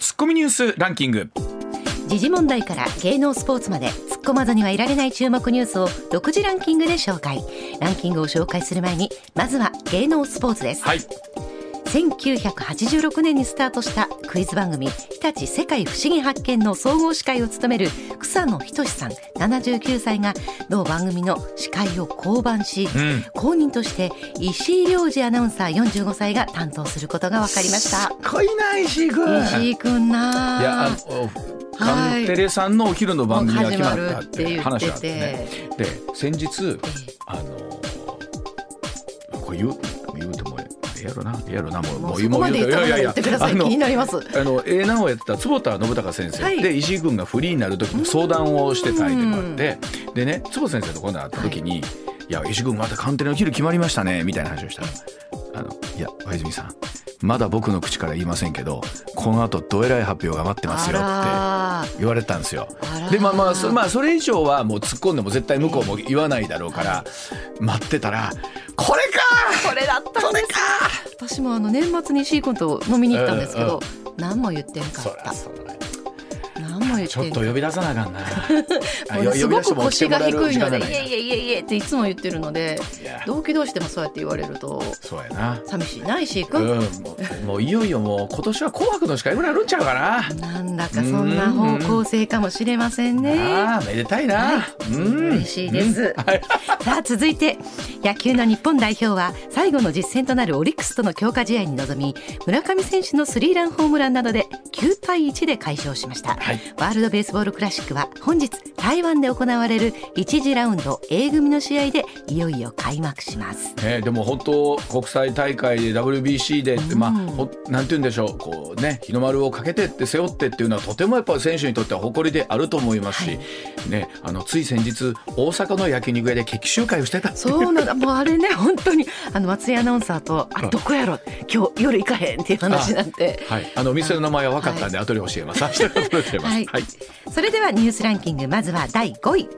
ツッコミニュースランキング。時事問題から芸能スポーツまで突っ込まずにはいられない注目ニュースを独自ランキングで紹介。ランキングを紹介する前にまずは芸能スポーツです、はい1986年にスタートしたクイズ番組「日立世界不思議発見」の総合司会を務める草野仁さん79歳が同番組の司会を降板し、うん。後任として石井亮次アナウンサー45歳が担当することが分かりました。濃いな石井君。石井くんなあ。いやあのカンテレさんのお昼の番組が決まったって話があってねで先日あのこう言うやろなええやろなもうもうそこまで言ったら言ってください気になります。あのええなをやってた坪田信孝先生、はい。で石井君がフリーになる時の相談をしてた相手もあって。でね坪田先生と今度会った時に「い、や石井君またカンテレの昼決まりましたね」みたいな話をしたら「あのいや小泉さんまだ僕の口から言いませんけどこの後どえらい発表が待ってますよ」って言われたんですよ。でまあまあそ,、まあ、それ以上はもう突っ込んでも絶対向こうも言わないだろうから待ってたら「これか!」これだったんです。か私もあの年末に石井君と飲みに行ったんですけど、何も言ってんかそったちょっと呼び出さなあかんな。すごく腰が低いので「いえいえい。えいえいえ」っていつも言ってるので同期同士でもそうやって言われるとそうやな。寂しいな石井う君、ん、もうもういよいよもう今年は紅白の司会ぐらいあるんちゃうかな。なんだかそんな方向性かもしれませんね。ああめでたいな。うん。嬉しいです。はい。さあ続いて野球の日本代表は最後の実戦となるオリックスとの強化試合に臨み村上選手のスリーランホームランなどで9対1で快勝しました、はいワールドベースボールクラシックは本日台湾で行われる1次ラウンド A 組の試合でいよいよ開幕します。ね、でも本当国際大会で WBC でって、まあほなんて言うんでしょうこうね日の丸をかけてって背負ってっていうのはとてもやっぱり選手にとっては誇りであると思いますし、ねあのつい先日大阪の焼肉屋で決起集会をしてた。そうなんだ もうあれね本当にあの松井アナウンサーとあれどこやろ？今日夜行かへんっていう話になって。はい、あの店の名前は分かったんで、後で教えます。ます。はい。はい。それではニュースランキングまずは第5位。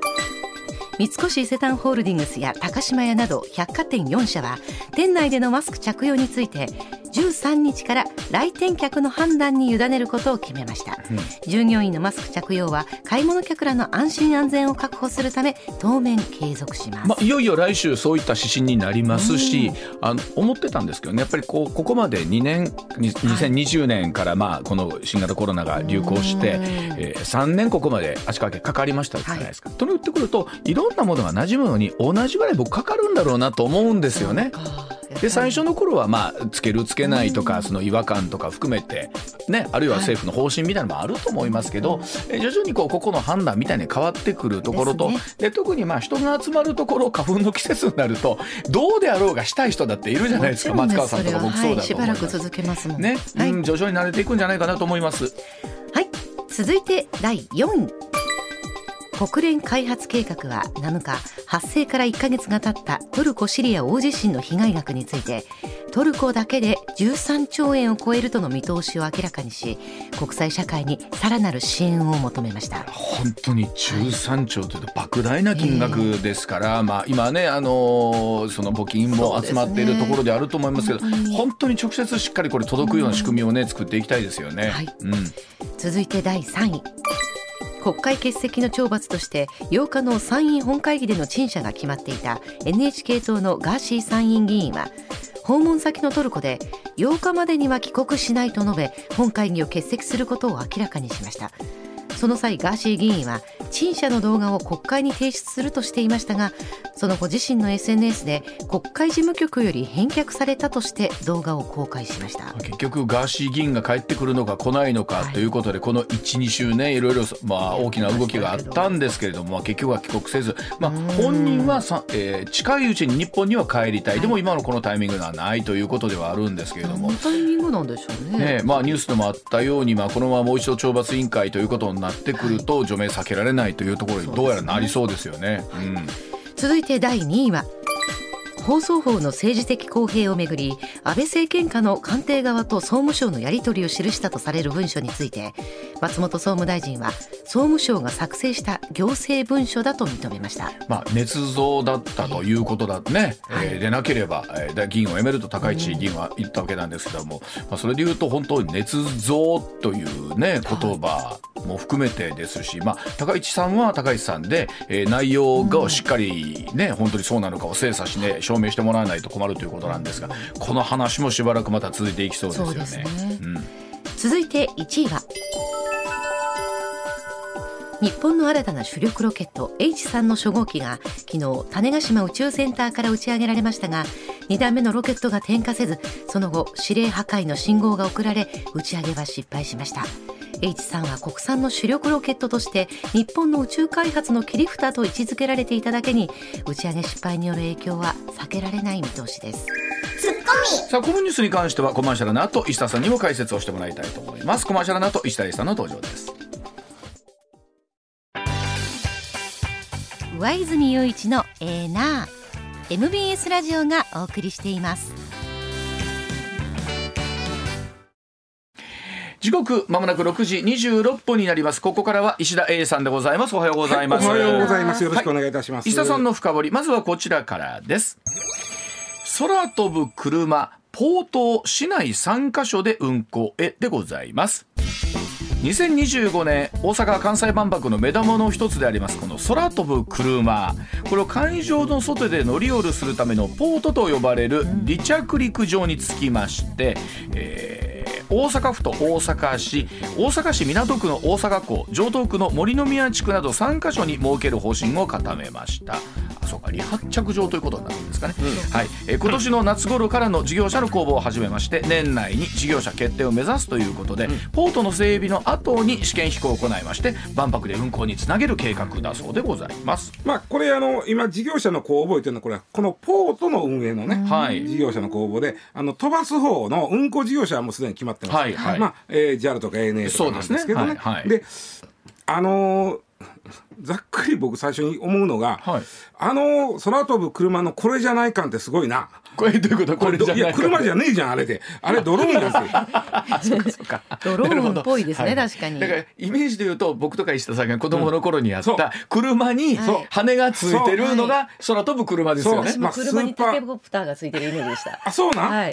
三越伊勢丹ホールディングスや高島屋など百貨店4社は店内でのマスク着用について13日から来店客の判断に委ねることを決めました、従業員のマスク着用は買い物客らの安心安全を確保するため当面継続します、まあ、いよいよ来週そういった指針になりますし、あの思ってたんですけどねやっぱりこうここまで2年に2020年からまあこの新型コロナが流行して、えー、3年ここまで足掛けかかりましたじゃないですか。となってくるといろんなものが馴染むのに同じぐらい僕かかるんだろうなと思うんですよね。で最初の頃はまあつけるつけないとかその違和感とか含めてねあるいは政府の方針みたいなのもあると思いますけど、え徐々にこうここの判断みたいに変わってくるところとで特にまあ人が集まるところ花粉の季節になるとどうであろうがしたい人だっているじゃないですか。松川さんとか僕そうだとしばらく。続けますもん。ね、はい、うん、徐々に慣れていくんじゃないかなと思います。はい、続いて第4位国連開発計画は7日発生から1ヶ月が経ったトルコ・シリア大地震の被害額についてトルコだけで13兆円を超えるとの見通しを明らかにし国際社会にさらなる支援を求めました。本当に13兆というと莫大な金額ですから、まあ、今ね、あのーその募金も集まっているところであると思いますけどね。本当に直接しっかりこれ届くような仕組みをね、作っていきたいですよね。はい。うん。続いて第3位国会欠席の懲罰として8日の参院本会議での陳謝が決まっていた NHK 党のガーシー参院議員は訪問先のトルコで8日までには帰国しないと述べ本会議を欠席することを明らかにしました。その際ガーシー議員は陳謝の動画を国会に提出するとしていましたがその後自身の SNS で国会事務局より返却されたとして動画を公開しました。結局ガーシー議員が帰ってくるのか来ないのかということで、この12週ねいろいろ、まあ、大きな動きがあったんですけれども、まあ、結局は帰国せず、まあ、本人はさ、えー近いうちに日本には帰りたい、でも今のこのタイミングではないということではあるんですけれども。タイミングなんでしょうね。ねまあ、ニュースでもあったように、まあ、このままもう一度懲罰委員会ということになってくると、除名避けられないというところにどうやらなりそうですよね。うん続いて第2位は放送法の政治的公平をめぐり安倍政権下の官邸側と総務省のやり取りを記したとされる文書について松本総務大臣は総務省が作成した行政文書だと認めました、まあ、捏造だったということだね、はい、えー、でなければ、えー、議員を辞めると高市議員は言ったわけなんですけども、まあ、それで言うと本当に捏造というね言葉も含めてですし、まあ、高市さんは高市さんで、えー、内容がしっかりね、うん、本当にそうなのかを精査しね証明してもらわないと困るということなんですがこの話もしばらくまた続いていきそうですよね。ねうん、続いて1位は日本の新たな主力ロケット H3 の初号機が昨日種子島宇宙センターから打ち上げられましたが2段目のロケットが点火せずその後指令破壊の信号が送られ打ち上げは失敗しました H3 は国産の主力ロケットとして日本の宇宙開発の切り札と位置づけられていただけに打ち上げ失敗による影響は避けられない見通しです。さあこのニュースに関してはコマーシャルの後石田さんにも解説をしてもらいたいと思います。コマーシャルの後石田さんの登場です。上泉雄一のエーナー。MBS ラジオがお送りしています時刻まもなく6時26分になります。ここからは石田 A さんでございます。おはようございます、はい、おはようございます。よろしくお願いいたします、はい、石田さんの深掘りまずはこちらからです。空飛ぶ車ポート市内3カ所で運行へでございます。2025年大阪・関西万博の目玉の一つでありますこの空飛ぶ車。これを会場の外で乗り降りするためのポートと呼ばれる離着陸場につきまして、えー大阪府と大阪市大阪市港区の大阪港城東区の森の宮地区など3カ所に設ける方針を固めました。あそうか離発着場ということになるんですかね、うん、はい。え今年の夏頃からの事業者の公募を始めまして年内に事業者決定を目指すということで、うん、ポートの整備の後に試験飛行を行いまして万博で運航につなげる計画だそうでございます。まあこれあの今事業者の公募というのはこれはこのポートの運営のね、はい、事業者の公募であの飛ばす方の運航事業者はもうすでに決まってます、はいはい、まあ、えー、JAL とか ANA とかなんですけどね。で、ねはいはい、あのーざっくり僕最初に思うのが、はい、あの空飛ぶ車のこれじゃない感ってすごいな。これどういうこと？これじゃいや車じゃねえじゃんあれで。あれドローンなんですよ。ドローンっぽいですね、確かに。だからイメージで言うと僕とか石田さんが子供の頃にやった車に羽がついてるのが空飛ぶ車ですよね、まあ、車にタケコプターがついてるイメージでした。あそうなん、はい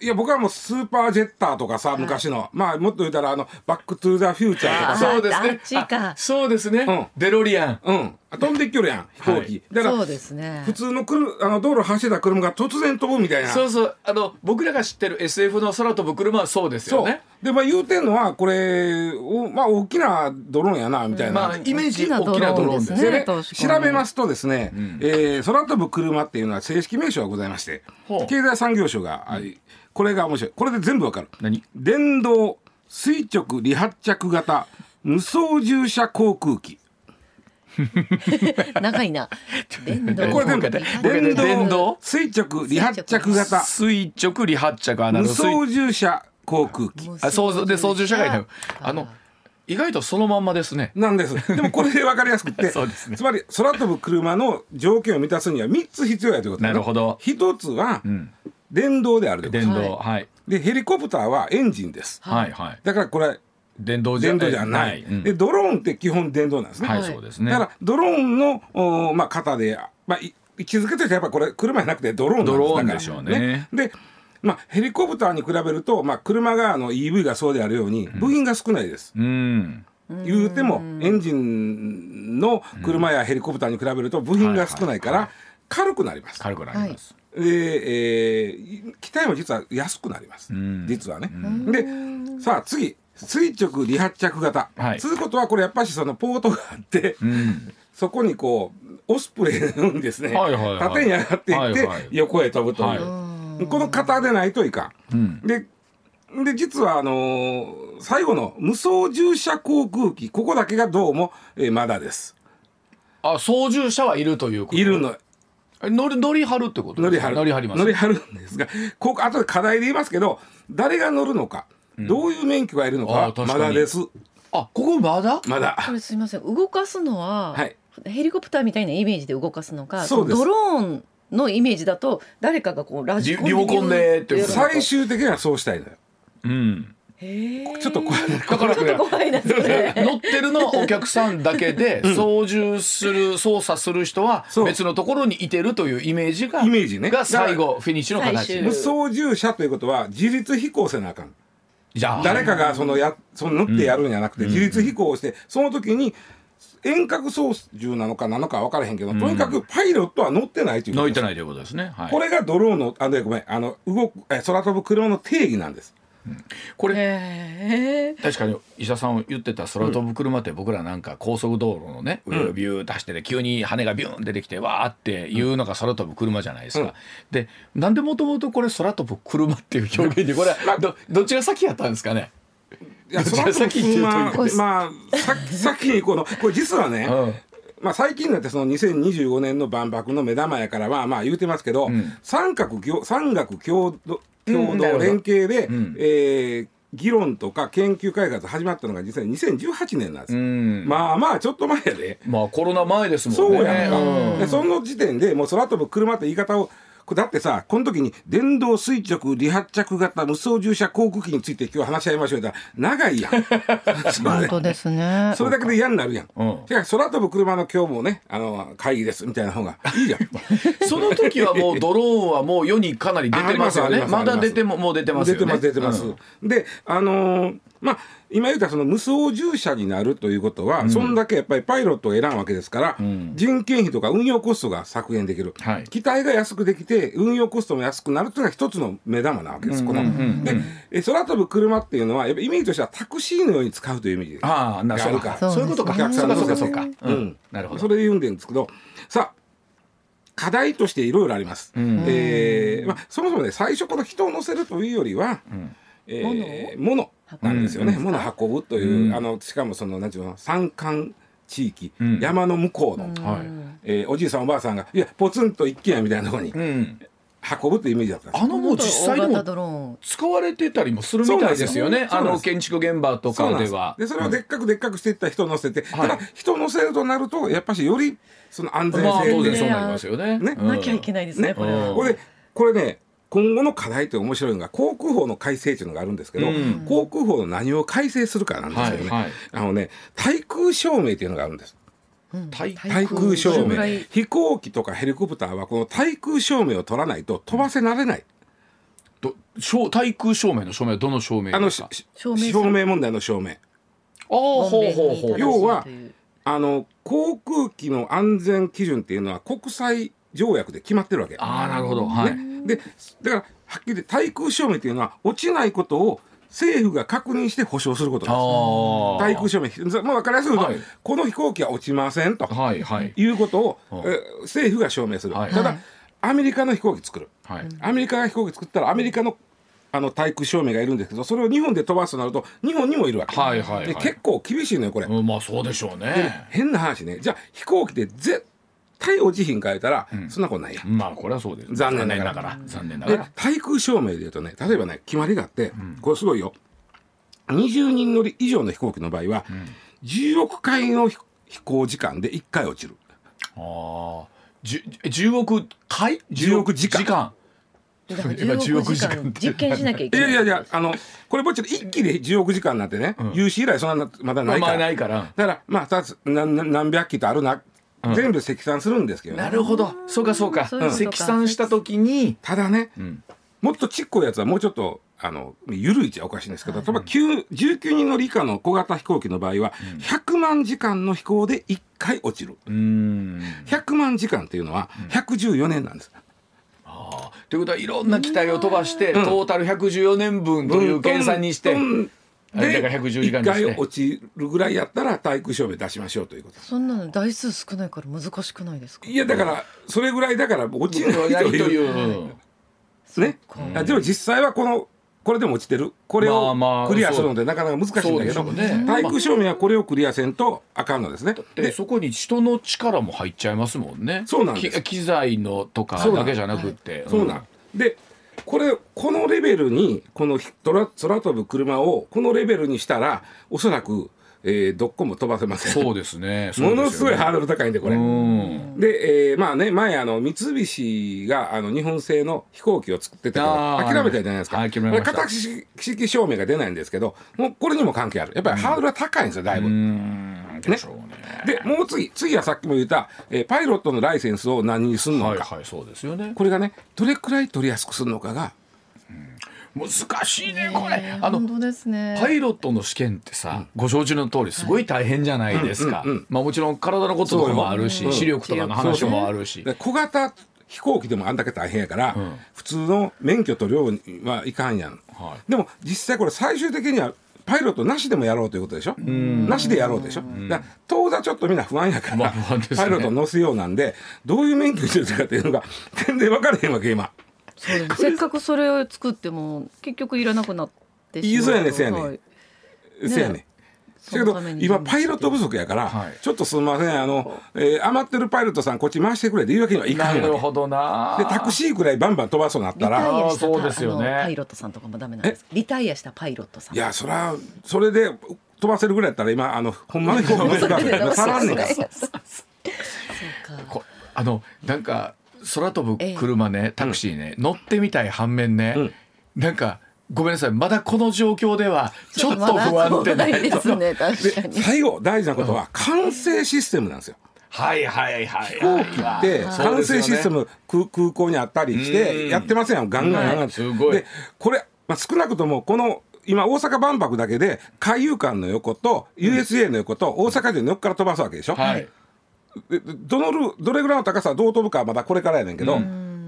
いや僕はもうスーパージェッターとかさ昔の、まあもっと言ったらあのバックトゥーザフューチャーとかそうですねそうですね、うん、デロリアンうん飛んでっきょるやん飛行機、はい、だからそうですね。普通のくるあの道路走ってた車が突然飛ぶみたいな。そうそう。あの僕らが知ってる SF の空飛ぶ車はそうですよね。でまあ言うてんのはこれおまあ大きなドローンやなみたいな、まあイメージ大きなドローンですね。ね。調べますとですね、うん、えー、空飛ぶ車っていうのは正式名称がございまして経済産業省が、うん。これが面白い。これで全部わかる。何？電動垂直離発着型無操縦者航空機 長いな。電動。これ全部電動電動垂直離発着型垂直離発着無操縦者航空機。あ、そうで操縦者がいる。あの。意外とそのまんまですね。なんです。でもこれで分かりやすくて、そうですね、つまり空飛ぶ車の条件を満たすには3つ必要やということなるほど。一つは、うん電動である電動はい。でヘリコプターはエンジンです。はいはい。だからこれ電動じゃない。でドローンって基本電動なんですね。はいそうですね。だからドローンのおまあ型でまあ位置づけとしてやっぱこれ車じゃなくてドローンドローンでしょうね。でまあ、ヘリコプターに比べると、まあ、車があの EV がそうであるように部品が少ないです。うん、言うてもエンジンの車やヘリコプターに比べると部品が少ないから軽くなります。軽くなります。で、えー、機体も実は安くなります、実はね。でさあ次垂直離発着型、はい、つうことはこれやっぱりそのポートがあって、うん、そこにこうオスプレイのですね、はいはいはい、縦に上がっていって、横へ飛ぶという、はい、この型でないといかん。うん、でで実はあのー、最後の無操縦者航空機ここだけがどうも、えー、まだです。あ操縦者はいるということ？いるの乗り乗り張るってこと乗り張る。乗り張ります。乗り張るんですがここ後で課題で言いますけど誰が乗るのか、うん、どういう免許がいるのかまだです。あここまだ？まだ。こすみません。動かすのは、はい、ヘリコプターみたいなイメージで動かすのかドローンのイメージだと誰かがこうラジコンでリモコンでって最終的にはそうしたいのよ。うん。ちょっと怖いだから怖いなそれ。乗ってるのお客さんだけで操縦する操作する人は別のところにいてるというイメージがイメージね。が最後フィニッシュの形。無操縦者ということは自立飛行せなあかん誰かがそのやその乗ってやるんじゃなくて、自立飛行をしてその時に遠隔操縦なのかなのか分からへんけど、とにかくパイロットは乗ってないという乗ってないということですね、はい、これがドローンのあごめんあの動くえ空飛ぶ車の定義なんですこれ確かに医者さん言ってた空飛ぶ車って僕らなんか高速道路のね上をビュー出してね急に羽がビューン出てきてわーっていうのが空飛ぶ車じゃないですか。でなんでもともとこれ空飛ぶ車っていう表現にこれどどっちが先やったんですかね？いや空飛ぶ車まあ先にこのこれ実はね、うん。まあ、最近になってその2025年の万博の目玉やからまあまあ言うてますけど、うん、三角三角共同共同連携で、うん、えー議論とか研究開発始まったのが実際2018年なんです、うん、まあまあちょっと前やで。まあコロナ前ですもんね。そうやんか、うん、でその時点でもう空飛ぶ車って言い方をだってさこの時に電動垂直離発着型無操縦者航空機について今日話し合いましょうたら長いやん。本当ですね。それだけで嫌になるやん、うん、空飛ぶ車の今日もねあの会議ですみたいな方がいいじゃん。その時はもうドローンはもう世にかなり出てますよね。まだ出てももう出てますよね。出てます出てます、うん、であのーまあ今言ったその無操縦者になるということは、うん、そんだけやっぱりパイロットを選ぶわけですから、うん、人件費とか運用コストが削減できる、はい、機体が安くできて運用コストも安くなるというのが一つの目玉なわけです、この。で空飛ぶ車っていうのはやっぱイメージとしてはタクシーのように使うという意味があるか。らそういうことかお客さんのそうかそうか、うん、なるほど。それで言うんですけどさあ課題としていろいろあります。うん、えー、まあ、そもそもね最初この人を乗せるというよりは、うん、えー、物。なんですよね、物運ぶという、あのしかもその何ていうの山間地域、山の向こうの、はい。えー、おじいさんおばあさんがいやポツンと一軒家みたいなところに、運ぶというイメージだったあのもう実際でも使われてたりもするみたいですよね。あの建築現場とかでは。でそれをでっかくでっかくしていった人乗せて、ただ人乗せるとなるとやっぱしよりその安全性、まあ、当然そうなりますよねね、なきゃい。けないですねこれこれこれね今後の課題って面白いのが航空法の改正というのがあるんですけど、うん、航空法の何を改正するかなんですけどね、はいはい、あのね対空証明っていうのがあるんです。対空証明飛行機とかヘリコプターはこの対空証明を取らないと飛ばせられない。ど対空証明の証明はどの証明あの証明問題の証明。あほうほうほう要はあの航空機の安全基準っていうのは国際条約で決まってるわけ。ああなるほど。はい。ねでだからはっきり言って対空証明というのは落ちないことを政府が確認して保証することです。対空証明、まあ、分かりやすく言うと、はい、この飛行機は落ちませんと、はいはい、いうことを、え政府が証明する。はい、ただ、アメリカの飛行機作る、はい、アメリカが飛行機作ったらアメリカのあの対空証明がいるんですけどそれを日本で飛ばすとなると日本にもいるわけ、はいはいはい、で結構厳しいのよこれ、うん、まあそうでしょうね。変な話ね。じゃあ飛行機で絶対落ちひん変えたら、そんなことないや。まあこれはそうです残念ながら。残念ながら。対空証明でいうとね例えばね決まりがあって、これすごいよ。20人乗り以上の飛行機の場合は、10億回の飛行時間で1回落ちる。ああ10億回？10億時間。時間。今10億時間実験しなきゃいけない。いやいやいやあのこれぼっち一気で10億時間なんてね、有史以来そんなまだないから,、ないから。だからまあ何何百機とあるな全部積算するんですけどね。なるほど。そうかそうか。積算した時に。ただね、もっとちっこいやつはもうちょっと、あの、緩いじゃおかしいんですけど、例えば19人乗り以下の小型飛行機の場合は、100万時間の飛行で1回落ちる。100万時間っていうのは114年なんです。ということはいろんな機体を飛ばして、トータル114年分という計算にして。で1回落ちるぐらいやったら体育証明出しましょうということ。そんなの台数少ないから難しくないですか？いやだからそれぐらいだから落ちないというね？でも実際はこのこれでも落ちてる？これをクリアするのでなかなか難しいんだけど、ね、体育証明はこれをクリアせんとあかんのですね。でそこに人の力も入っちゃいますもんね。そうなんです。機材のとかだけじゃなくて。そうなん、でこれこのレベルにこの空空飛ぶ車をこのレベルにしたらおそらくえー、どこも飛ばせません。そうです ね。ものすごいハードル高いんでこれ。で、えー、まあね前あの三菱があの日本製の飛行機を作ってたから諦めたじゃないですか、はい、諦め形式証明が出ないんですけどもうこれにも関係ある。やっぱりハードルは高いんですよだいぶ。でね、でもう次次はさっきも言った、えー、パイロットのライセンスを何にするのか、はいはい、そうですよね。これがねどれくらい取りやすくするのかが難しいねこれ。あの本当ですね。パイロットの試験ってさ、ご承知の通りすごい大変じじゃないですか、まあもちろん体のこととかもあるし視力とかの話もあるし。小型飛行機でもあんだけ大変やから、普通の免許と量はいかんやん、はい、でも実際これ最終的にはパイロットなしでもやろうということでしょ？なしでやろうでしょ？だ当座ちょっとみんな不安やから、まあね、パイロット乗せようなんでどういう免許にするかっていうのが全然分からへんわけ今。せっかくそれを作っても結局いらなくなってしまう。そうやねそうやね、はい、そうやねだけど今パイロット不足やから、はい、ちょっとすみません。あの、えー、余ってるパイロットさんこっち回してくれっていうわけにはいかんなるほどな。でタクシーくらいバンバン飛ばそうなったら。そうですよね。パイロットさんとかもダメなんです。リタイアしたパイロットさん。いやそれはそれで飛ばせるぐらいやったら今あのほんまに飛ばせるからさらんねん。あのなんか空飛ぶ車ね、タクシーね、乗ってみたい反面ね、うん、なんかごめんなさい。まだこの状況ではちょっと不安定ないですね最後大事なことは管制システムなんですよ。はいはいはい、飛行機って管制システム、空空港にあったりしてやってません。よガンガンガンガン。すごい。でこれ、まあ、少なくともこの今大阪万博だけで海遊館の横と USJ の横と大阪城の横から飛ばすわけでしょ。はい。どのルどれぐらいの高さどう飛ぶかはまだこれからやねんけど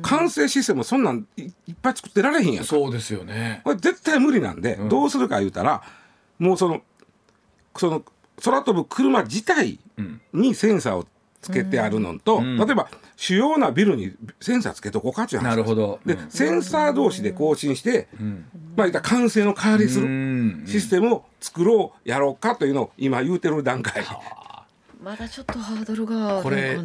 完成システムそんなんいっぱい作ってられへんやんそうですよね。これ絶対無理なんで、うん、どうするか言うたらもうそのその空飛ぶ車自体にセンサーをつけてあるのと、うん、例えば主要なビルにセンサーつけとこうかっていう話なるほど、で、センサー同士で更新して、うん、まあ言った完成の代わりするシステムを作ろうやろうかというのを今言うてる段階。まだちょっとハードルがこれ例え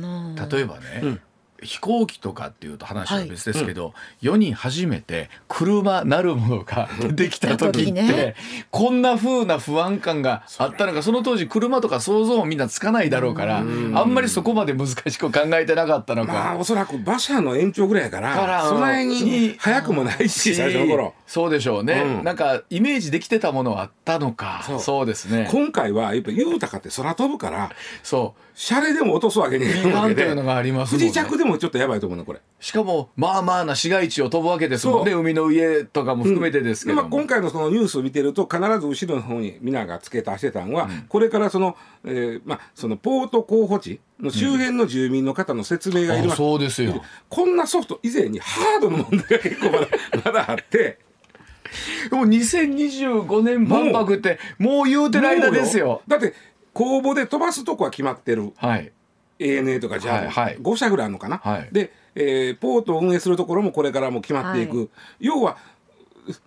ばね、うん飛行機とかっていうと話は別ですけど、はいうん、世に初めて車なるものが できた時って、ね、こんな風な不安感があったのか。その当時車とか想像もみんなつかないだろうからあんまりそこまで難しく考えてなかったのか、まあ、おそらく馬車の延長ぐらいやからそないに早くもないし最初の頃。そうでしょうね、うん、なんかイメージできてたものはあったのか。そう。ですね。今回はやっぱ豊かって空飛ぶからそう。シャレでも落とすわけにいかないわけで。いうのがあります不時着でもちょっとやばいと思うのこれ。しかもまあまあな市街地を飛ぶわけですもんね海の家とかも含めてですけど、うん、まあ、今回のそのニュースを見てると必ず後ろの方に皆が付け足してたんは、うん、これからその,、えーまあ、そのポート候補地の周辺の住民の方の説明がいる、うん、そうですよ。こんなソフト以前にハードの問題が結構まだまだあって。もう2025年万博ってもう言うてる間ですよ。だって公募で飛ばすとこは決まってる、はい、ANA とかじゃあ、はいはい、5社ぐらいあるのかな、はい、で、えー、ポートを運営するところもこれからも決まっていく、はい、要は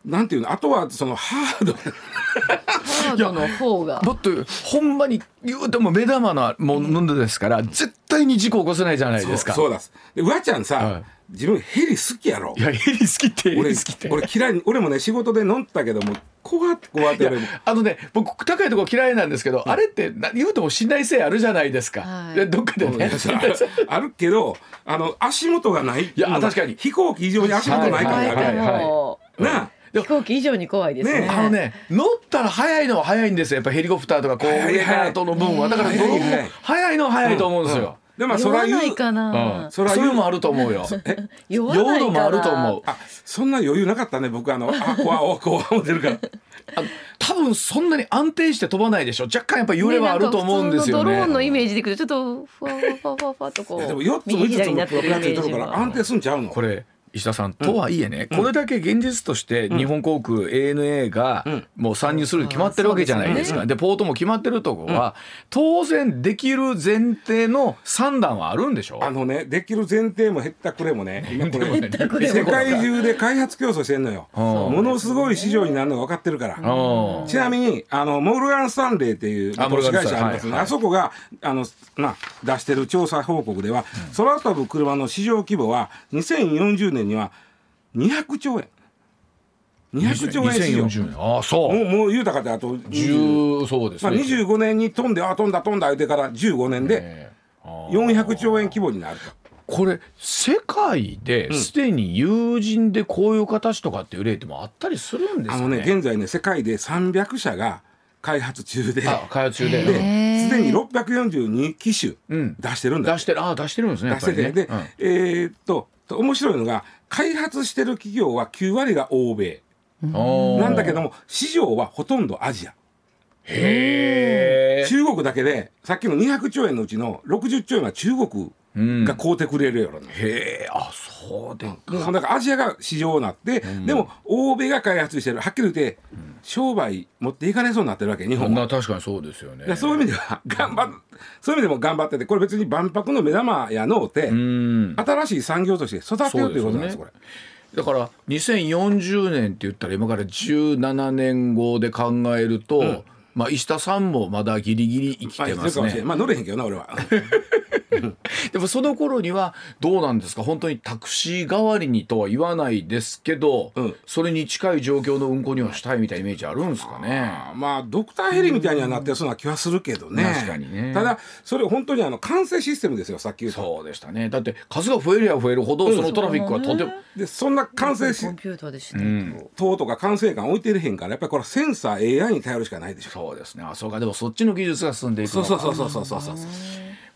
なんていうのあとはそのハード。ハードの方が。もっとほんまに言うても目玉のものですから、絶対に事故起こせないじゃないですか。そうです。でうわちゃんさ、はい。自分ヘリ好きやろ。いやヘリ好きって俺好きって。俺嫌い俺もね仕事で乗ったけども怖って怖って。あのね僕高いとこ嫌いなんですけど、あれって言うても信頼性あるじゃないですか、はい、どっかでね。あるけどあの足元がない。いや確かに。飛行機以上に足元ないから、はい。はい。はい、なあ。飛行機以上に怖いですね、ね、あのね乗ったら早いのは早いんですよ。やっぱヘリコプターとかこう上からとの分は。だから早い。のは早いと思うんですよ、でもそら言う。かな、うん、そら言う。もあると思うよ。酔うのもあると思う。あ、そんな余裕なかったね。僕。あのあ怖い怖い思ってるから。あ多分そんなに安定して飛ばないでしょ。若干やっぱ揺れはあると思うんですよね。ドローンのイメージでいくとちょっとふわふわふわふわとこう。でも4つも5つもプロペラってるから安定すんちゃうの？これ石田さん、とはいえね、これだけ現実として日本航空 ANA がもう参入する決まってるわけじゃないですか。でポートも決まってるとこは、当然できる前提の算段はあるんでしょ？あのねできる前提も減ったくれもね今これ世界中で開発競争してんのよ。ものすごい市場になるのが分かってるから。ちなみにあのモルガン・スタンレーっていう投資会社ありますね、あそこがあの、まあ、出してる調査報告では、空飛ぶ車の市場規模は2040年には200兆円。200兆円市場2040年ああそう。もうもう言うたかってあと10そうですまあ、ね、25年に飛んであ飛んだ飛んだ言うてから15年で400兆円規模になると。これ世界ですでに友人でこういう形とかっていう例ってもあったりするんですかね？あのね現在ね世界で300社が開発中で。あ開発中で。ですでに642機種うん。出してるんだ出してるあ出してるんですねや出してて、ねで、えーっと面白いのが開発してる企業は9割が欧米。なんだけども市場はほとんどアジア。へえ中国だけでさっきの200兆円のうちの60兆円は中国が買うてくれるような、へえあそうでもうだからアジアが市場になって、でも欧米が開発してる。はっきり言って、商売持っていかれそうになってるわけ日本は。まあ確かにそうですよねそういう意味では頑張っそういう意味でも頑張っててこれ別に万博の目玉やのうて、うん新しい産業として育てるということなんですそうこれ。だから2040年って言ったら今から17年後で考えると、まあ石田さんもまだギリギリ生きまあ、てますね。まあ乗れへんけどな俺は。でもその頃にはどうなんですか？本当にタクシー代わりにとは言わないですけど、うん。それに近い状況の運行にはしたいみたいなイメージあるんですかね？まあドクターヘリみたいにはなってそうな気はするけどね。確かにね。ただそれ本当にあの管制システムですよさっき言った。そうでしたね。だって数が増えりゃ増えるほどそのトラフィックはとても、でそんな管制シコンピューターでした、塔とか管制官置いてれへんからやっぱりこれはセンサー AI に頼るしかないでしょ。そうですね。あそうか。でもそっちの技術が進んでいくそうそうそうそうそうそう。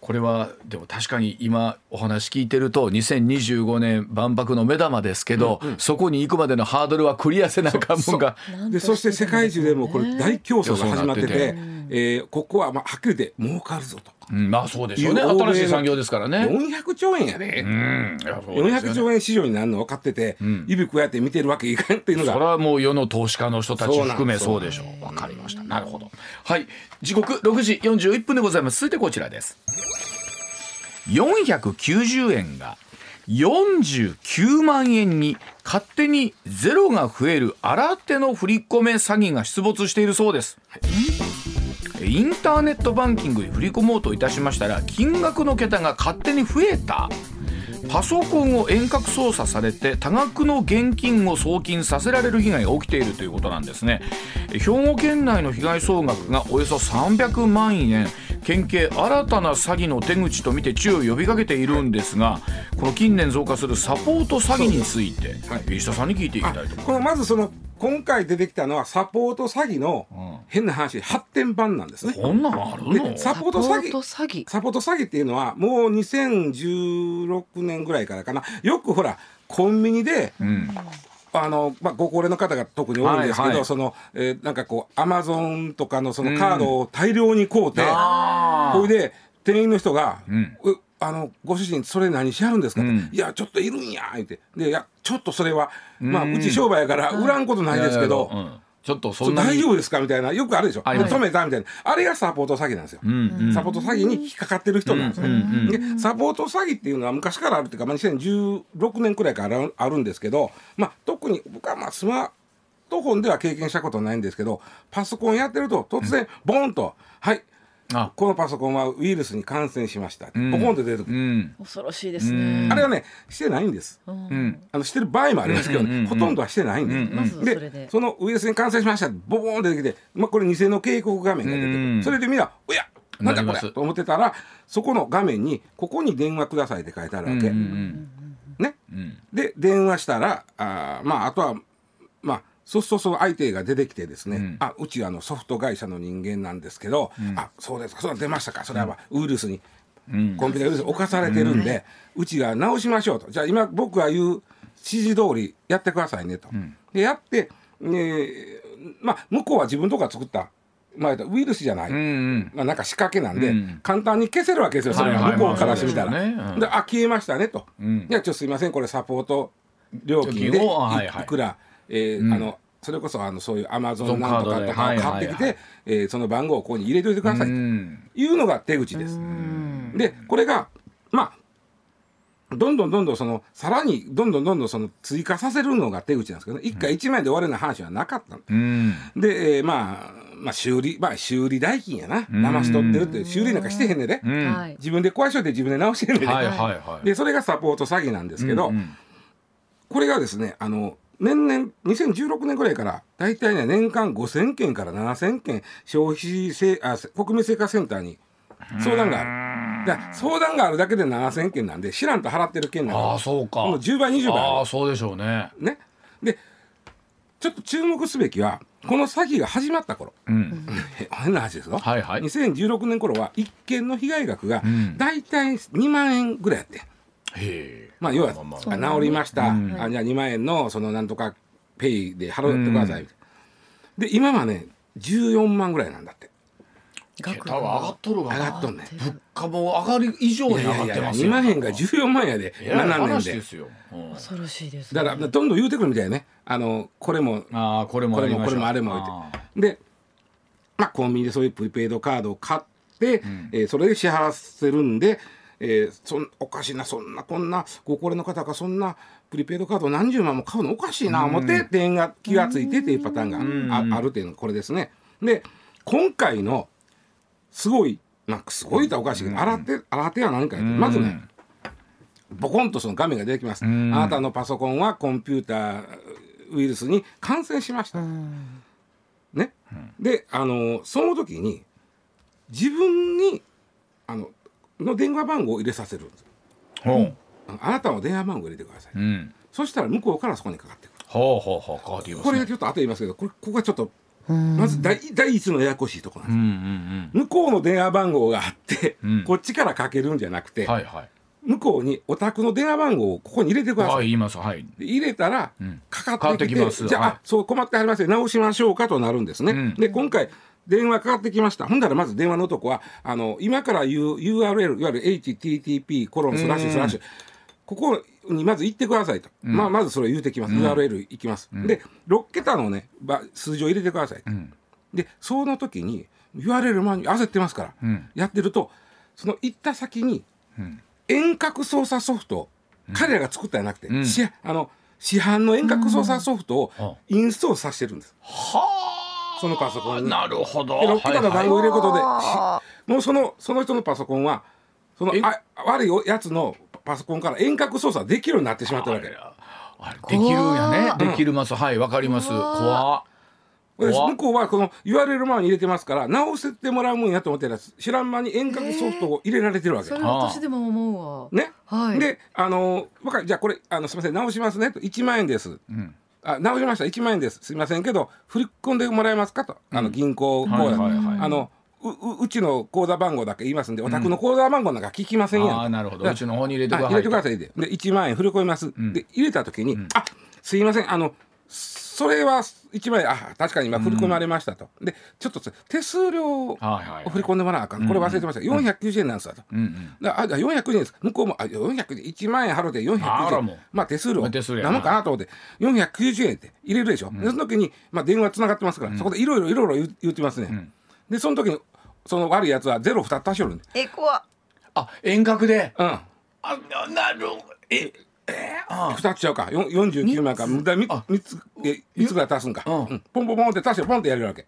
これはでも確かに今お話聞いてると2025年万博の目玉ですけど、そこに行くまでのハードルはクリアせなあかんもんが。でそして世界中でもこれ大競争が始まっててえーここはまあはっきり言って儲かるぞと。うんまあそうでしょうね新しい産業ですからね。400兆円やで。うんいやですよね400兆円市場になるの分かってて、指くわえて見てるわけいかんっていうのがそれはもう世の投資家の人たち含めそうでしょう。わかりました。なるほど。はい。時刻6時41分でございます。続いてこちらです。490円が49万円に勝手にゼロが増える新手の振り込め詐欺が出没しているそうです。インターネットバンキングに振り込もうといたしましたら金額の桁が勝手に増えた。パソコンを遠隔操作されて多額の現金を送金させられる被害が起きているということなんですね。兵庫県内の被害総額がおよそ300万円県警新たな詐欺の手口とみて注意を呼びかけているんですがこの近年増加するサポート詐欺についてはい。石田さんに聞いていきたいと思います。このまずその今回出てきたのはサポート詐欺の変な話発展版なんですね。こんなのあるの？でサポート詐欺。詐欺。サポート詐欺っていうのはもう2016年ぐらいからかな。よくほらコンビニで、うん。あのまあ、ご高齢の方が特に多いんですけど、はいはい。そのえーなんかこうアマゾンとかのそのカードを大量に買うて、あほいで店員の人が「ん。うあのご主人それ何しはるんですか?」うん。いやちょっといるんや」言って「でいやちょっとそれは、まあうち商売やから売らんことないですけど、ちょっとそんなに。大丈夫ですか?」みたいな。よくあるでしょ「あります。止めた」みたいな。あれがサポート詐欺なんですよ。うんうん。サポート詐欺に引っかかってる人なんですね。うんうんでサポート詐欺っていうのは昔からあるっていうか、まあ、2016年くらいからあるあるんですけど、まあ、特に僕はまあスマートフォンでは経験したことないんですけどパソコンやってると突然ボンと「はいあこのパソコンはウイルスに感染しました」ん。ポコンと出てくる、うん。恐ろしいですね。あれはねしてないんです。うん。あのしてる場合もありますけどほとんどはしてないんです。で。そのウイルスに感染しました。ボボーンと出てきて、まあ、これ偽の警告画面が出てくる、うん。それでみんな「おやなんだこれ!」と思ってたらそこの画面に「ここに電話ください」って書いてあるわけ。ね、うん。で電話したらあーまああとはまあそうするとその相手が出てきてですね、うん。あうちはあのソフト会社の人間なんですけど、あそうですかそれは出ましたか。それはウイルスに、うん。コンピューターウイルスに侵されてるんで、うちが直しましょうと。じゃあ今僕が言う指示通りやってくださいねと。でやって、えーまあ向こうは自分とか作った、まあ、ウイルスじゃない、うんうん。まあ、なんか仕掛けなんで、うん。簡単に消せるわけですよそれは。向こうからしてみたら。まあそうですよね。うん。であ消えましたねと。うん。いやちょっとすいませんこれサポート料金でい,、料金をはいはいくら、えーうん。あのそれこそあのそういうアマゾンなんとかとかをカードで。買ってきて、はいえーその番号をここに入れといてくださいとうん。いうのが手口です。でこれがまあどんどんどんどんそのさらにどんどんどんどんその追加させるのが手口なんですけどね。一回一枚で終わるような話はなかったで、えーまあまあ修理まあ修理代金やな。騙し取ってるって修理なんかしてへんねで、自分で壊しといて自分で直してんねで、はいはいはい。でそれがサポート詐欺なんですけど、これがですねあの年々2016年ぐらいから大体ね年間5000件から7000件消費せあ国民生活センターに相談がある。だ相談があるだけで7000件なんで知らんと払ってる件なんで。あそうか。もう10倍20倍。ああそうでしょうね。ね。でちょっと注目すべきはこの詐欺が始まった頃、うん、変な話ですよ、はいはい、2016年頃は1件の被害額が大体2万円ぐらいやって、へまあ要は、まあ、治りました、うん、あじゃあ2万円のそのなんとかペイで払ってください、うん、で今はね14万ぐらいなんだって。桁は上がっとるが上がっとんね物価も上がり以上に上がってますよ。2万円が14万円で7年でですよ、恐ろしいです、ね、だからどんどん言うてくるみたいね。あのこれもあこれもこれもこれもあれもでまあコンビニでそういうプリペイドカードを買って、うん、えー、それで支払わせるんでえー、そんおかしいなそんなこんなご高齢の方がそんなプリペイドカード何十万も買うのおかしいな思って点が気が付いてっていうパターンがああるっていうのがこれですね。で今回のすごいなんかすごいとおかしい。けど洗って洗っては何かまずねボコンとその画面が出てきます。あなたのパソコンはコンピューターウイルスに感染しました。ね、であのその時に自分にあのの電話番号を入れさせるんです、う。ん、あなたの電話番号を入れてください、うん、そしたら向こうからそこにかかってくる。ほうほうほうかかってきます、ね、これちょっと後言いますけどこれここがちょっとまず第第一のややこしいところなんです、うんうんうん、向こうの電話番号があって、うん、こっちからかけるんじゃなくて、はいはい、向こうにお宅の電話番号をここに入れてください。はい、言います。はい。入れたら、かかってきて、うん、きじゃあ、はい、そう困ってはりますよ。直しましょうかとなるんですね。うん、で、今回、電話かかってきました。ほんだらまず電話の男は、あの、今から言う URL、いわゆる HTTP コロンスラッシュスラッシュ、ここにまず行ってくださいと。うん、まあ、まずそれを言うてきます。うん、URL 行きます。うん、で、6桁のね、数字を入れてください。で、その時に、URL 前に焦ってますから、やってると、その行った先に、遠隔操作ソフト、彼らが作ったんじゃなくて、あの、市販の遠隔操作ソフトをインストールさせてるんです。はあそのパソコンに。なるほど。で6桁の番号を入れることで、はい、もうそのその人のパソコンはそのあ悪いやつのパソコンから遠隔操作できるようになってしまったわけ。あれできるんやねできるます、はいわかります。怖向こうはこの言われる前に入れてますから直せてもらうもんやと思ってら知らん間に遠隔ソフトを入れられてるわけ。それ私でも思うわ。ね。はい、であのじゃあこれあのすみません。直しますね。と1万円です。うんあ直しました1万円ですすいませんけど振り込んでもらえますかと、あの銀行口座、はいはいはい、あのううちの口座番号だけ言いますんで、お宅の口座番号なんか聞きませんやん。あなるほど。うちの方に入れてください。入れてくださいで。で、1万円振り込みます。うん、で、入れた時に、うん、あすいません、あの、それは1枚あ確かに今振り込まれましたと、うん、でちょっと手数料を振り込んでもらわなあかん、これ忘れてました、うん、490円なんですわと、うんうん、あじゃ490円です。向こうもあ400円1万円払うて490円。まあ手数料。なのかなと思って。490円って入れるでしょ、うん、その時に、まあ、電話つながってますから、そこでいろいろいろいろ言ってますね、でその時にその悪いやつはゼロ2足しよるんで。え怖あ遠隔で。うん。あなるほど。ええー、2つちゃうか。49万か。無駄 3, 3つえ3つぐらい足すんか、うん、ポンポンポンって足してポンってやれるわけ。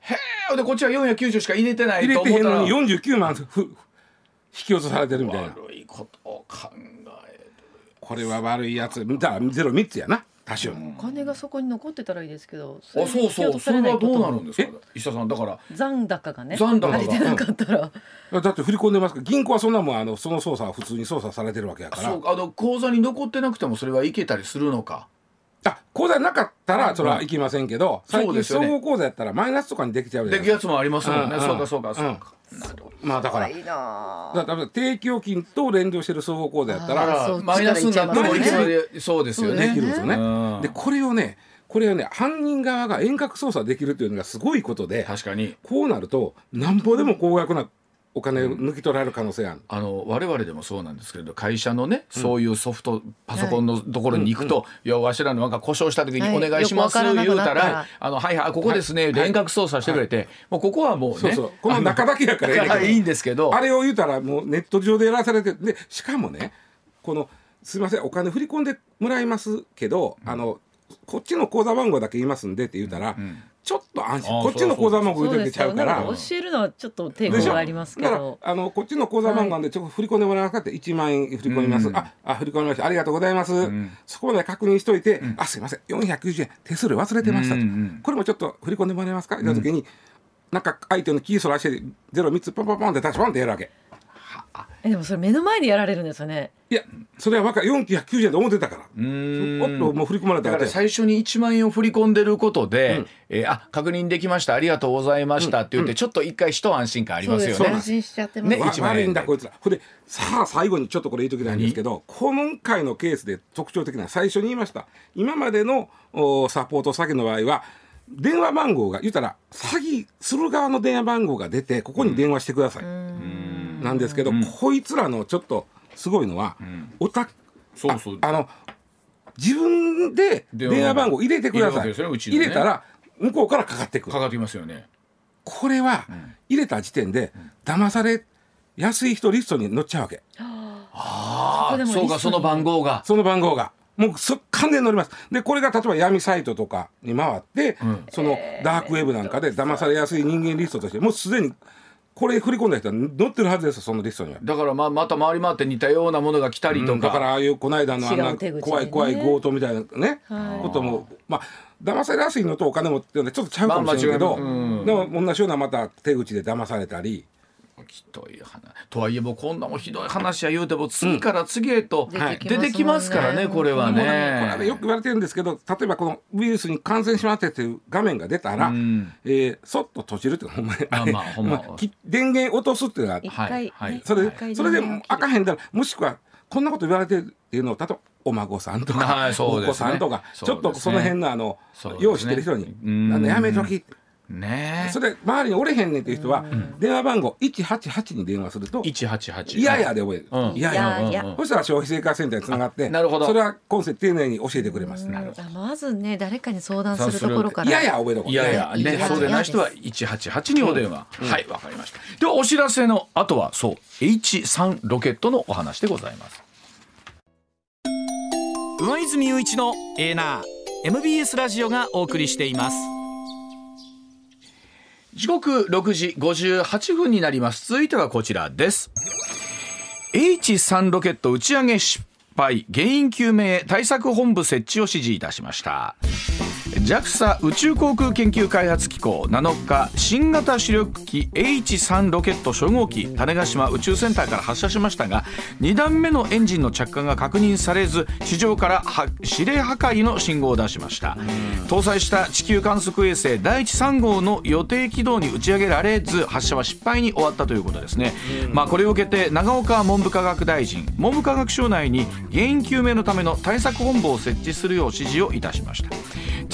へえでこっちは490しか入れてないと思ったら。入れてへんのに49万ふ引き落とされてるみたいな。悪いことを考える。これは悪いやつだからゼロ3つやな多少、お金がそこに残ってたらいいですけどあそうそう。それはどうなるんですか？石田さんだから。残高がね残高が。足りてなかったら、うん、だって振り込んでますか？ら銀行はそんなもんあのその操作は普通に操作されてるわけやから。そうあの口座に残ってなくてもそれはいけたりするのか？あ口座なかったらそれはいきませんけど、最近総合口座やったらマイナスとかにできちゃうできるやつもありますもん。ね、そうかそうかそうか、まあだからだから定期預金と連動してる双方口座やったらマイナスになってもいけるそうですよね。できるんですよね。でこれをねこれはね犯人側が遠隔操作できるというのがすごいことで確かに。こうなるとなんぼでも高額なお金を抜き取られる可能性ある、あの我々でもそうなんですけれど会社のね、そういうソフトパソコンのところに行くと「いやわしらのなんか故障した時にお願いします」言うたら「あのはいはいここですね」遠隔操作してくれて、もうここはもうねこの中だけやからいいんですけど。あれを言うたらもうネット上でやらされてでしかもねこのすみませんお金振り込んでもらいますけど、あのこっちの口座番号だけ言いますんでって言うたら、ちょっと安心。こっちの口座番号入れてちゃうから。教えるのはちょっと抵抗がありますけど。あのこっちの口座番号でちょっと振り込んでもらえますかって1万円振り込みます、うん、ああ振り込みました。ありがとうございます、うん、そこまで確認しといて、うん、あすいません。490円。手数料忘れてました、うんうん、これもちょっと振り込んでもらえますか？って言った時に、なんか相手のキーそらしてゼロ3つポンポンポンってタッチポンってやるわけ。えでもそれ目の前でやられるんですよね。いやそれは若い490円で思ってたから。うん。おっともう振り込まれたから最初に1万円を振り込んでることで、うん、えー、あ確認できました。ありがとうございました。って言って、うん、ちょっと一回一安心感ありますよね。安心しちゃってます。ね1万円だこいつら。これさあ最後にちょっとこれ言いときないんですけど今回のケースで特徴的な最初に言いました。今までのおサポート詐欺の場合は電話番号が言ったら詐欺する側の電話番号が出てここに電話してください、なんですけど、こいつらのちょっとすごいのは、おたそうそう。あの自分で電話番号入れてください、ね、入れたら向こうからかかってくる。かかってきますよね。これは、入れた時点で騙されやすい人リストに載っちゃうわけ、ああそうかその番号が。その番号が。もうそ完全に乗ります。でこれが例えば闇サイトとかに回って、うん、そのダークウェブなんかで騙されやすい人間リストとしてもうすでにこれ振り込んだ人は載ってるはずですそのリストには。だからまあまた回り回って似たようなものが来たりとか、うん、だからああいうこの間のあんな怖い怖い強盗みたいなね、はい、こともまあ騙されやすいのとお金持ってるのでちょっとちゃうかもしれないけど、まあうん、でも同じようなまた手口で騙されたりひどい話。とはいえもうこんなもひどい話は言うても次から次へと出てきますからね、これはね。これよく言われてるんですけど例えばこのウイルスに感染しまってという画面が出たら、うん、えー、そっと閉じるっていうのはまあほんま、電源落とすっていうのがはい、はい、それでそれで開かへんだらもしくはこんなこと言われてるっていうのを例えばお孫さんとか、はいね、お子さんとか、ちょっとその辺のあの、ね、用意してる人に「なん。だやめとき」って。ね。それ周りにおれへんねんっていう人は、電話番号188に電話すると188いやいやで覚える、いやいや、そしたら消費生活センターにつながってなるほど。それは今世丁寧に教えてくれます、なるほど。まずね誰かに相談するところから。いやいや覚えとこ。いやいやねそうでない人は188にお電話、はいわかりました。ではお知らせの後はそう H3 ロケットのお話でございます。上泉雄一のエーナー MBS ラジオがお送りしています時刻6時58分になります。続いてはこちらです。H3 ロケット打ち上げ失敗。原因究明対策本部設置を指示いたしました。JAXA 宇宙航空研究開発機構7日新型主力機 H3 ロケット初号機種子島宇宙センターから発射しましたが2段目のエンジンの着火が確認されず地上から指令破壊の信号を出しました。搭載した地球観測衛星第一3号の予定軌道に打ち上げられず発射は失敗に終わったということですね、まあ、これを受けて長岡文部科学大臣文部科学省内に原因究明のための対策本部を設置するよう指示をいたしました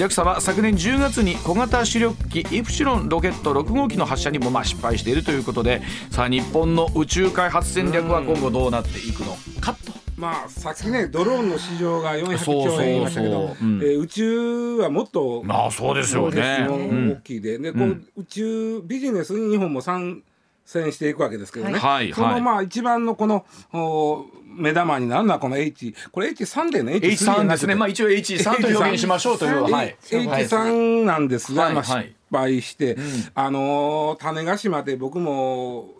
JAXA は昨年10月に小型主力機イプシロンロケット6号機の発射にもまあ失敗しているということでさあ日本の宇宙開発戦略は今後どうなっていくのかと。まあ、さっきねドローンの市場が400兆円言いましたけど、宇宙はもっとまあそうですよね。大きいでで、こう宇宙ビジネスに日本も参戦していくわけですけどね、はい、そのまあ一番のこのお目玉になるのはこの H これ H3 でね H3 ですね。まあ一応 H3 と表現しましょうという、はい、H3 なんですが、まあ、失敗して、あの種子島で僕も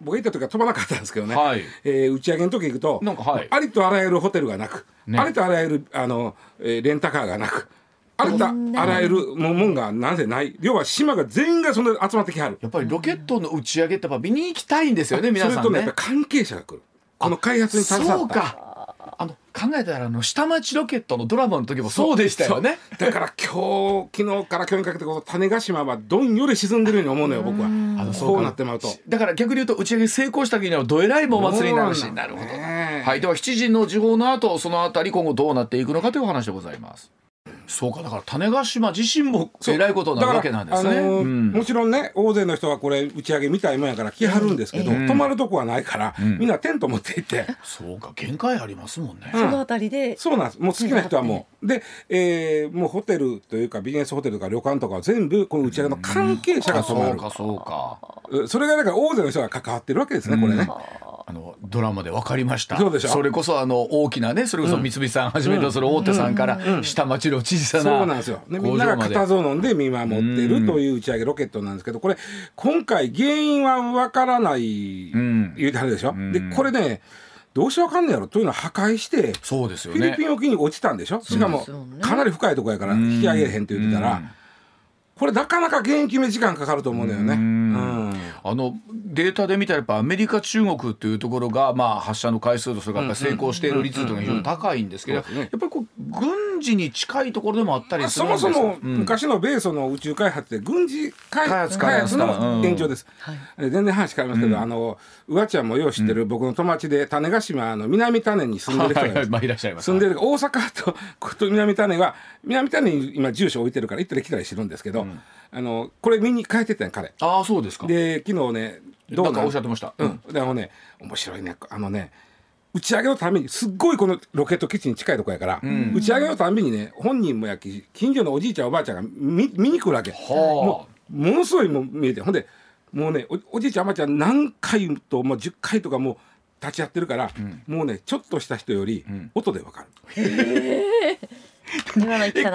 僕行った時は飛ばなかったんですけどね、はい、えー、打ち上げの時行くと、はい、ありとあらゆるホテルがなく、ね、ありとあらゆるあの、えー、レンタカーがなく。ありとあらゆるもんがなぜない。要は島が全員がその集まってきはる。やっぱりロケットの打ち上げってやっぱ見に行きたいんですよね皆さんね。それとねやっぱ関係者が来るこの開発に携わった。そうか。あの考えたらあの下町ロケットのドラマの時もそうでしたよね。だから今日昨日から今日にかけてこの種子島はどんより沈んでるように思うのよ僕は。あのそうなってまうと。だから逆に言うと打ち上げ成功した時にはどえらいもお祭りになるしなるほど、はい。では7時の時報の後そのあたり今後どうなっていくのかというお話でございますそうかだから種子島自身もえらいことになるわけなんですね、あのーうん、もちろんね大勢の人はこれ打ち上げみたいもんやから来はるんですけど、うん、泊まるとこはないから、うん、みんなテント持っていって。そうか限界ありますもんね、そのあたりで。そうなんです。もう好きな人はもう。で、えー、もうホテルというかビジネスホテルとか旅館とかは全部この打ち上げの関係者が泊まる、そうかそうか。それがだから大勢の人が関わってるわけですねこれね。あのドラマで分かりました。そうでしょ。それこそあの大きなねそれこそ三菱さんはじめとする大手さんから下町の小さなそうなんですよ。でみんなが固唾を飲んで見守ってるという打ち上げロケットなんですけどこれ今回原因は分からない言うてはるでしょ？でこれねどうしてわかんねやろというのは破壊してそうですよ、ね、フィリピン沖に落ちたんでしょ？しかもかなり深いところやから引き上げれへんって言ってたら。これなかなか原因決め時間かかると思うんだよね。あのデータで見たらやっぱアメリカ中国っていうところがまあ発射の回数とそれから成功している率というのが非常に高いんですけど、やっぱりこう軍事に近いところでもあったりするんですか？そもそも昔の米ソの宇宙開発って軍事開発の現状です。全然話変わりますけど、あのうわちゃんもよう知ってる僕の友達で種子島の南種に住んでる人がいらっしゃいます。住んでる大阪と南種は南種に今住所置いてるから行ったり来たりしてるんですけど。あのこれ見に帰ってたん彼。ああそうですか。で昨日ねどうかおっしゃってました。うん。であのね面白いねあのね打ち上げのためにすっごいこのロケット基地に近いとこやから、うん、打ち上げのためにね本人もやき近所のおじいちゃんおばあちゃんが見見に来るわけ、はあ、もうものすごいもう見えて。ほんでもうねおじいちゃんおばあちゃん何回ともう10回とかもう立ち会ってるから、うん、もうねちょっとした人より音でわかる。へ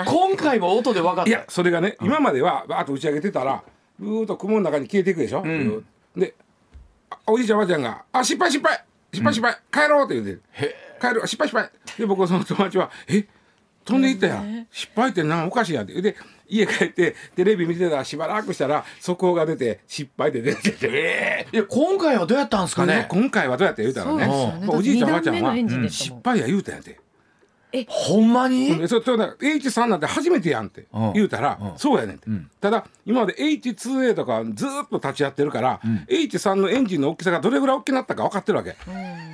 今回も音で分かった？いやそれがね、今まではバーッと打ち上げてたらブーッと雲の中に消えていくでしょ、うん、でおじいちゃんおばあちゃんが「あ失敗失敗失敗失敗、帰ろう」って言って「帰る。失敗失敗」で僕はその友達は「え？飛んでいったや。ん失敗って何おかしいやん」って。で家帰ってテレビ見てたらしばらくしたら速報が出て失敗で出てて、え。ー、いや今回はどうやったんですかね。今回はどうやって言うたらね、ね、おじいちゃんおばあちゃんは失敗や言うたんやて。え。ほんまに、うん、そそ H3 なんて初めてやんって言うたら、うん、そうやねんって、うん、ただ今まで H2A とかずっと立ち会ってるから、うん、H3 のエンジンの大きさがどれぐらい大きくなったか分かってるわけ。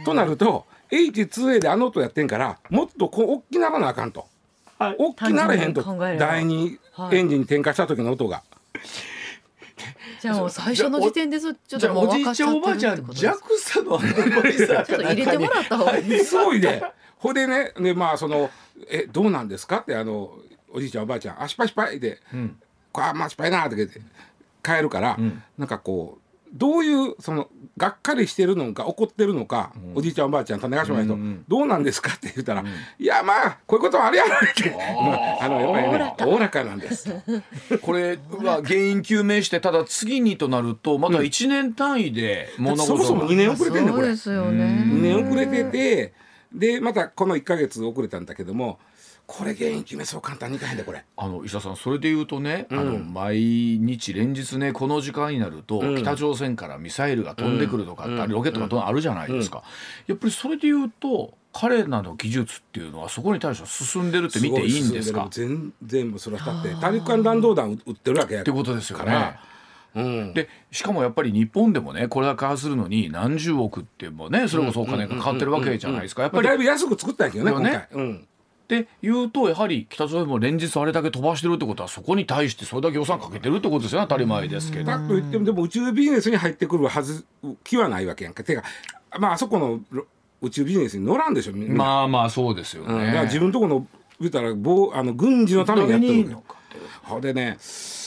となると H2A であの音やってんからもっとこう大きならなあかんと、はい、大きなれへんと。第二エンジンに点火した時の音が。じゃあ最初の時点でそちょっともう。おじいちゃんおばあちゃん JAXA のアドバイザーちょっと入れてもらった方がいい。すごいね。ほでねでまあその「えどうなんですか?」ってあのおじいちゃんおばあちゃん「あ失敗失敗」で「うん、これあまあ失敗な」って言って帰るから、うん、なんかこうどういうそのがっかりしてるのか怒ってるのか、うん、おじいちゃんおばあちゃん種子島の人、うんうん、どうなんですか？って言ったら、うん、いやまあこういうことはあるやろって。あ のやっぱりねおおらかなんです。これは原因究明してただ次にとなるとまだ1年単位で物事、うん、そもそも2年遅れてんねこれ。そうですよね。2年遅れててでまたこの1か月遅れたんだけどもこれ原因決めそう簡単にいかへんでこれ。あの石田さんそれで言うとね、うん、あの毎日連日ねこの時間になると、うん、北朝鮮からミサイルが飛んでくるとか、うん、ロケットが飛んあるじゃないですか、やっぱりそれで言うと彼らの技術っていうのはそこに対して進んでるって見ていいんですか？全然もそれはだって大陸間弾道弾撃ってるわけやってことですよね。うん、でしかもやっぱり日本でもねこれだけ開発するのに何十億ってもねそれこそお金がかかってるわけじゃないですか。やっぱり、だいぶ安く作ったんやけどねね、今回、うん、っていうとやはり北朝鮮も連日あれだけ飛ばしてるってことはそこに対してそれだけ予算かけてるってことですよね当たり前ですけど。だと言ってもでも宇宙ビジネスに入ってくるはず気はないわけやんか。てかまああそこの宇宙ビジネスに乗らんでしょまあまあそうですよね。うん、だから自分のとこの言ったら防あの軍事のためにやってる。のか。ほでね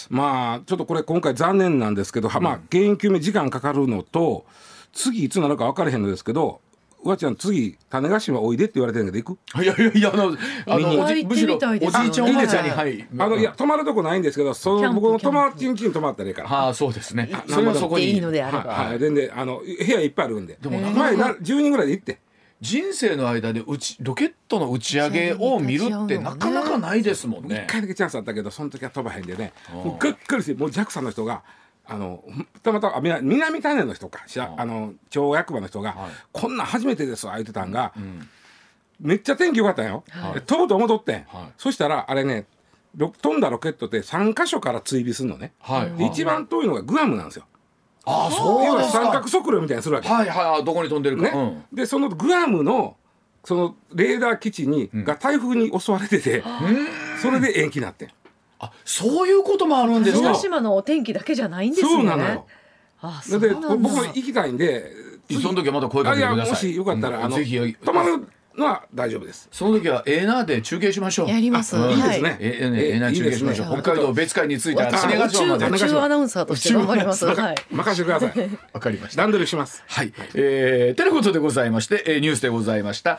まあちょっとこれ今回残念なんですけど、うん、まあ原因究明時間かかるのと次いつなるか分からへんのですけどうわちゃん次種子島おいでって言われてるんけど行く？いやいやいやあのあのむしろおじいちゃんおばあちゃんにはい。あのいや泊まるとこないんですけどその僕の友達ん家に泊まったらいいから。はあそうですね。それはそこに。いいのであれば。はい。全然あの部屋いっぱいあるんで。でも前な10人ぐらいで行って人生の間でうちロケットの打ち上げを見るってなかなかないですもんね。一回だけチャンスあったけどその時は飛ばへんでね。もうがっかりしてもう JAXA の人があのたまたま南種の人かしあの町役場の人が、はい、こんなん初めてですわ言ってたんが、うん、めっちゃ天気良かったんよ、はい、飛ぶと思っとってん、はい、そしたらあれね飛んだロケットって3箇所から追尾するのね、はい、一番遠いのがグアムなんですよ。ああそうです三角測量みたいにするわけ。はいはいどこに飛んでるか。ね。うん、でそのグアムのそのレーダー基地に、が台風に襲われてて、それで延期になって。ん。あそういうこともあるんですか。島のお天気だけじゃないんですね。そうなのよ。あそう僕も行きたいんでその時はまた声かけてください。もしよかったら、あのぜひ泊まるのは大丈夫です。その時はエーナーで中継しましょう。やります。いいですね、えー、エーナー中継しましょう、北海道別海については宇宙アナウンサーとして頑張ります。はい。任せてください。わかりました。段取りします。はい、えー、ということでございまして、えー、ニュースでございました